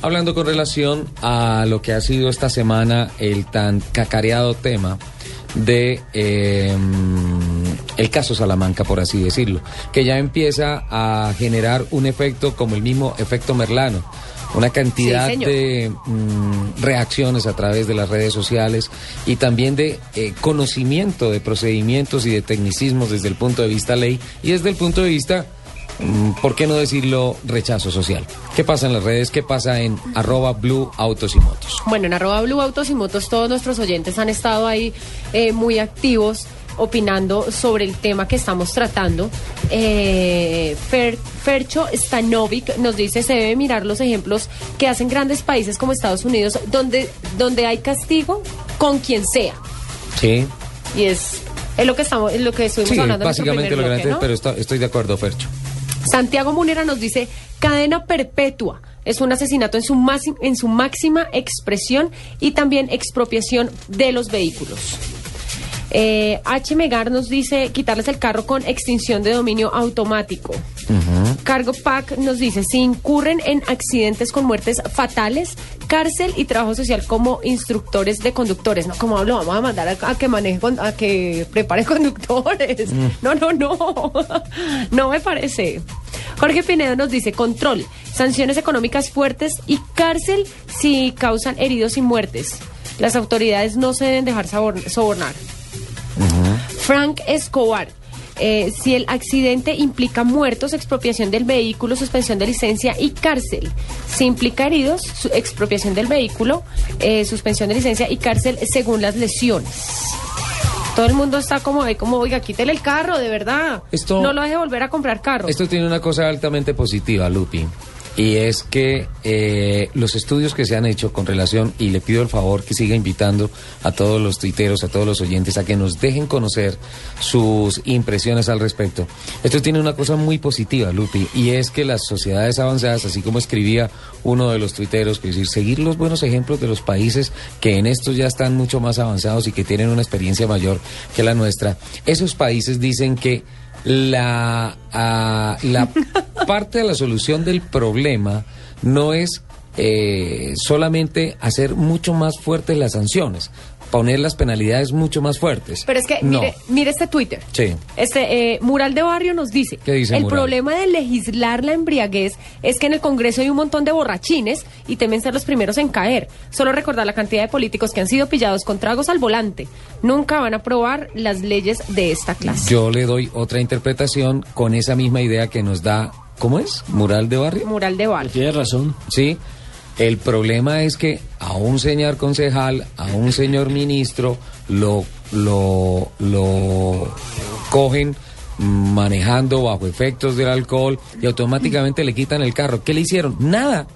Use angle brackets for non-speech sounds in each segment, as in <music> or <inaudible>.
Hablando con relación a lo que ha sido esta semana el tan cacareado tema de eh, el caso Salamanca, por así decirlo, que ya empieza a generar un efecto como el mismo efecto Merlano. Una cantidad de mm, reacciones a través de las redes sociales y también de eh, conocimiento de procedimientos y de tecnicismos desde el punto de vista ley y desde el punto de vista, ¿por qué no decirlo, rechazo social? ¿Qué pasa en las redes? ¿Qué pasa en arroba blue autos y motos? Bueno, en arroba blue autos y motos todos nuestros oyentes han estado ahí eh, muy activos opinando sobre el tema que estamos tratando. Eh, Fercho Stanovic nos dice se debe mirar los ejemplos que hacen grandes países como Estados Unidos, donde, donde hay castigo con quien sea. Sí. Y es, es lo que estamos, es lo que estuvimos sí, hablando. Básicamente lo bloque, pero estoy de acuerdo, Fercho. Santiago Munera nos dice cadena perpetua es un asesinato en su, en su máxima expresión y también expropiación de los vehículos. Eh, H. Megar nos dice quitarles el carro con extinción de dominio automático. Cargo Pack nos dice, si incurren en accidentes con muertes fatales, cárcel y trabajo social como instructores de conductores. No, como hablo, vamos a mandar a, que maneje, a que prepare <laughs> conductores. Mm. No, no, no. <laughs> no me parece. Jorge Pinedo nos dice, control, sanciones económicas fuertes y cárcel si causan heridos y muertes. Las autoridades no se deben dejar sobornar. Frank Escobar. Eh, si el accidente implica muertos, expropiación del vehículo, suspensión de licencia y cárcel. Si implica heridos, expropiación del vehículo, eh, suspensión de licencia y cárcel según las lesiones. Todo el mundo está como, como oiga, quítele el carro, de verdad. no lo deje volver a comprar carro. Esto tiene una cosa altamente positiva, Lupi y es que eh, los estudios que se han hecho con relación, y le pido el favor que siga invitando a todos los tuiteros, a todos los oyentes, a que nos dejen conocer sus impresiones al respecto. Esto tiene una cosa muy positiva, Lupi, y es que las sociedades avanzadas, así como escribía uno de los tuiteros, que decir, seguir los buenos ejemplos de los países que en estos ya están mucho más avanzados y que tienen una experiencia mayor que la nuestra, esos países dicen que la, la <laughs> parte de la solución del problema no es eh, solamente hacer mucho más fuertes las sanciones, poner las penalidades mucho más fuertes. Pero es que, mire, mire este Twitter. Sí. Este, eh, Mural de Barrio nos dice, ¿Qué dice el problema de legislar la embriaguez es que en el Congreso hay un montón de borrachines y temen ser los primeros en caer. Solo recordar la cantidad de políticos que han sido pillados con tragos al volante. Nunca van a aprobar las leyes de esta clase. Yo le doy otra interpretación con esa misma idea que nos da, ¿cómo es? Mural de Barrio. Mural de Barrio. Tiene razón. Sí. El problema es que a un señor concejal, a un señor ministro, lo, lo, lo cogen manejando bajo efectos del alcohol y automáticamente le quitan el carro. ¿Qué le hicieron? Nada.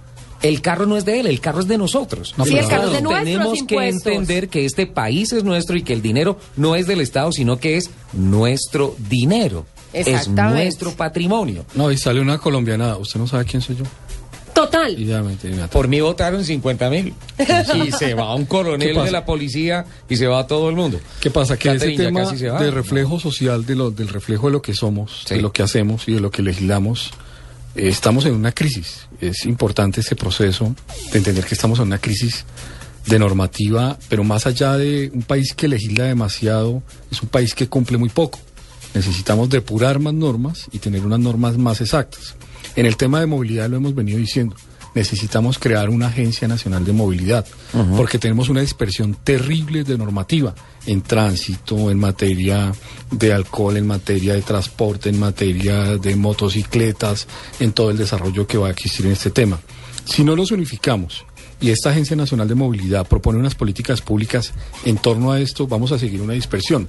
El carro no es de él, el carro es de nosotros. sí, el carro es de Tenemos que entender que este país es nuestro y que el dinero no es del Estado, sino que es nuestro dinero. Es nuestro patrimonio. No, y sale una colombiana. ¿Usted no sabe quién soy yo? Total. Por mí votaron 50 mil. <laughs> Y se va un coronel de la policía y se va todo el mundo. ¿Qué pasa? Que ese tema de reflejo social, de lo, del reflejo de lo que somos, de lo que hacemos y de lo que legislamos, eh, estamos en una crisis. Es importante ese proceso de entender que estamos en una crisis de normativa, pero más allá de un país que legisla demasiado, es un país que cumple muy poco. Necesitamos depurar más normas y tener unas normas más exactas. En el tema de movilidad lo hemos venido diciendo. Necesitamos crear una agencia nacional de movilidad, porque tenemos una dispersión terrible de normativa en tránsito, en materia de alcohol, en materia de transporte, en materia de motocicletas, en todo el desarrollo que va a existir en este tema. Si no los unificamos y esta Agencia Nacional de Movilidad propone unas políticas públicas en torno a esto, vamos a seguir una dispersión,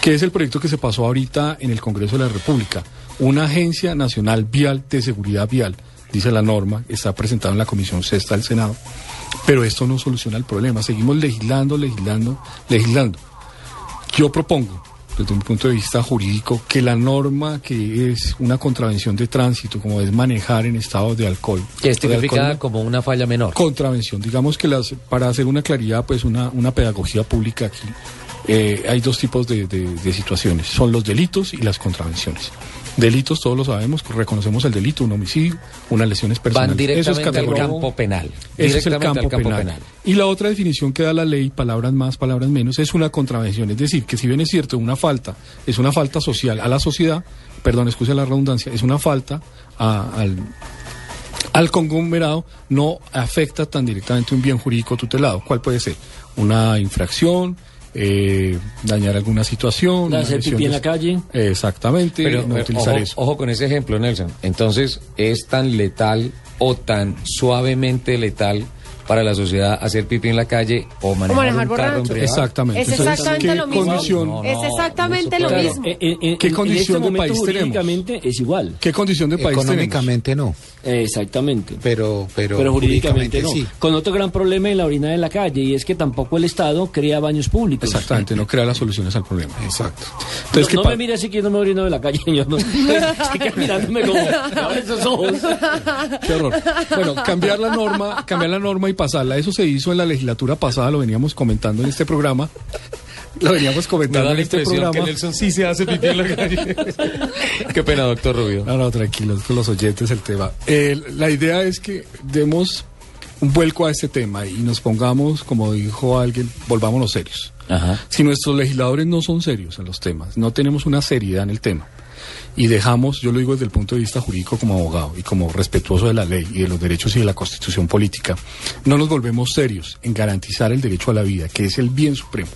que es el proyecto que se pasó ahorita en el Congreso de la República una agencia nacional vial de seguridad vial dice la norma, está presentado en la Comisión Sexta del Senado, pero esto no soluciona el problema. Seguimos legislando, legislando, legislando. Yo propongo, desde un punto de vista jurídico, que la norma que es una contravención de tránsito, como es manejar en estado de alcohol. Que es tipificada como una falla menor. Contravención. Digamos que las, para hacer una claridad, pues una, una pedagogía pública aquí, eh, hay dos tipos de, de situaciones. Son los delitos y las contravenciones. Delitos, todos lo sabemos, reconocemos el delito, un homicidio, unas lesiones personales. Van directamente al campo penal. Ese es el campo, penal. Y la otra definición que da la ley, palabras más, palabras menos, es una contravención. Es decir, que si bien es cierto, una falta es una falta social a la sociedad, perdón, excuse la redundancia, es una falta al, al conglomerado, no afecta tan directamente un bien jurídico tutelado. ¿Cuál puede ser? Una infracción, eh, dañar alguna situación. Hacer pipí en la calle. Exactamente, Pero, no utilizar ojo, eso. Ojo con ese ejemplo, Nelson. Entonces, ¿es tan letal o tan suavemente letal para la sociedad hacer pipí en la calle o manejar, un carro Exactamente. Es exactamente lo mismo. es exactamente lo mismo. ¿Qué condición de país tenemos? es igual. ¿Qué condición de país Económicamente no. Exactamente. Pero, pero, pero jurídicamente, no. Sí. Con otro gran problema en la orina de la calle y es que tampoco el Estado crea baños públicos. Exactamente, no crea las soluciones al problema. Exacto. Entonces, no, me mire así que yo no me orino de la calle, <laughs> yo no. Estoy mirándome como esos ojos. Qué horror. Bueno, cambiar la norma, cambiar la norma y pasarla. Eso se hizo en la legislatura pasada, lo veníamos comentando en este programa. Lo veníamos comentando en este programa. que Nelson sí se hace pipí en la calle. Qué pena, doctor Rubio. No, no, tranquilos, con los oyentes el tema. la idea es que demos un vuelco a este tema y nos pongamos, como dijo alguien, volvámonos serios. Ajá. Si nuestros legisladores no son serios en los temas, no tenemos una seriedad en el tema, y dejamos, yo lo digo desde el punto de vista jurídico como abogado y como respetuoso de la ley y de los derechos y de la constitución política, no nos volvemos serios en garantizar el derecho a la vida, que es el bien supremo.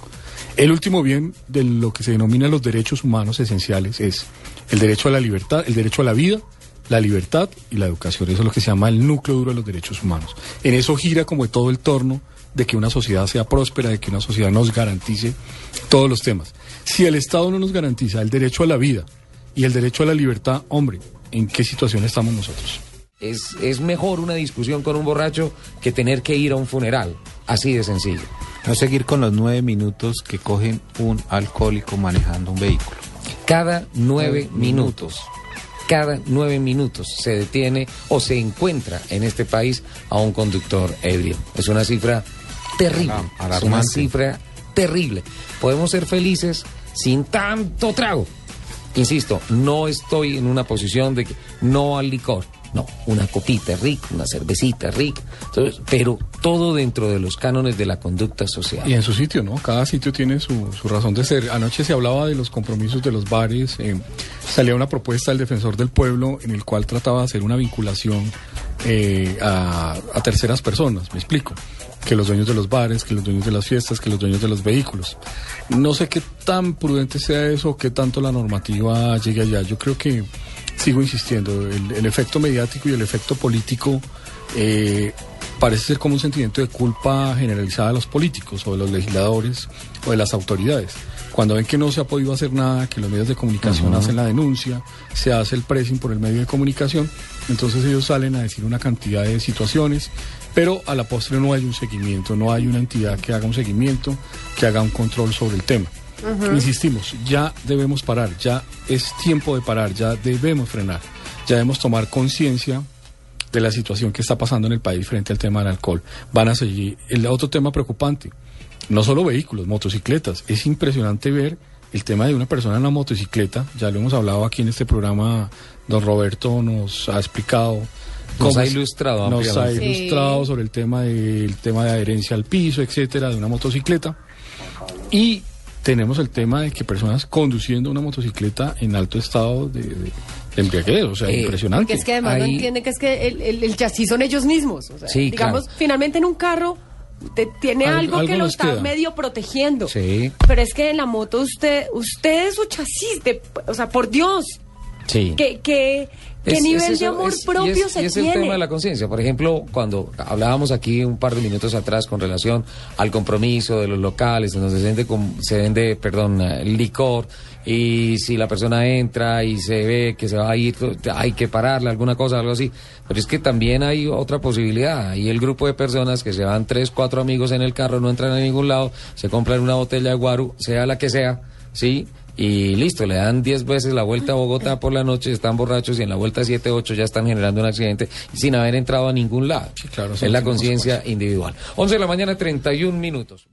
El último bien de lo que se denomina los derechos humanos esenciales es el derecho a la libertad, el derecho a la vida, la libertad y la educación. Eso es lo que se llama el núcleo duro de los derechos humanos. En eso gira como todo el torno de que una sociedad sea próspera, de que una sociedad nos garantice todos los temas. Si el Estado no nos garantiza el derecho a la vida, y el derecho a la libertad, hombre, ¿en qué situación estamos nosotros? Es, es mejor una discusión con un borracho que tener que ir a un funeral, así de sencillo. No seguir con los nueve minutos que cogen un alcohólico manejando un vehículo. Cada nueve minutos cada nueve minutos se detiene o se encuentra en este país a un conductor ebrio. Es una cifra terrible. Es una cifra terrible. Podemos ser felices sin tanto trago. Insisto, no estoy en una posición de que no al licor. No, una copita rica, una cervecita rica, pero todo dentro de los cánones de la conducta social. Y en su sitio, ¿no? Cada sitio tiene su, razón de ser. Anoche se hablaba de los compromisos de los bares, eh, salía una propuesta del defensor del pueblo en el cual trataba de hacer una vinculación eh, a terceras personas, me explico que los dueños de los bares, que los dueños de las fiestas, que los dueños de los vehículos. No sé qué tan prudente sea eso, qué tanto la normativa llegue allá. Yo creo que, sigo insistiendo, el, efecto mediático y el efecto político eh, parece ser como un sentimiento de culpa generalizada de los políticos o de los legisladores o de las autoridades. Cuando ven que no se ha podido hacer nada, que los medios de comunicación hacen la denuncia, se hace el pressing por el medio de comunicación, entonces ellos salen a decir una cantidad de situaciones pero a la postre no hay un seguimiento, no hay una entidad que haga un seguimiento, que haga un control sobre el tema. Insistimos, ya debemos parar, ya es tiempo de parar, ya debemos frenar, ya debemos tomar conciencia de la situación que está pasando en el país frente al tema del alcohol. Van a seguir. El otro tema preocupante, no solo vehículos, motocicletas. Es impresionante ver el tema de una persona en la motocicleta, ya lo hemos hablado aquí en este programa, don Roberto nos ha explicado nos ha ilustrado nos ha ilustrado sobre el tema del tema de adherencia al piso, etcétera, de una motocicleta. Y tenemos el tema de que personas conduciendo una motocicleta en alto estado de, de, embriaguez, o sea, eh, impresionante. es que además no entiende que es que el, chasis son ellos mismos. O sea, digamos, finalmente en un carro tiene algo, que lo está medio protegiendo. Sí. Pero es que en la moto usted, usted es su chasis, de, o sea, por Dios. Sí. Que, que, ¿Qué nivel de amor propio se y es el tema de la conciencia. Por ejemplo, cuando hablábamos aquí un par de minutos atrás con relación al compromiso de los locales, en donde se vende, se vende perdón, licor, y si la persona entra y se ve que se va a ir, hay que pararle, alguna cosa, algo así. Pero es que también hay otra posibilidad. Hay el grupo de personas que se van tres, cuatro amigos en el carro, no entran a ningún lado, se compran una botella de guaru, sea la que sea, ¿sí? Y listo, le dan 10 veces la vuelta a Bogotá por la noche, están borrachos y en la vuelta 7, 8 ya están generando un accidente sin haber entrado a ningún lado. claro, es la conciencia individual. 11 de la mañana, 31 minutos.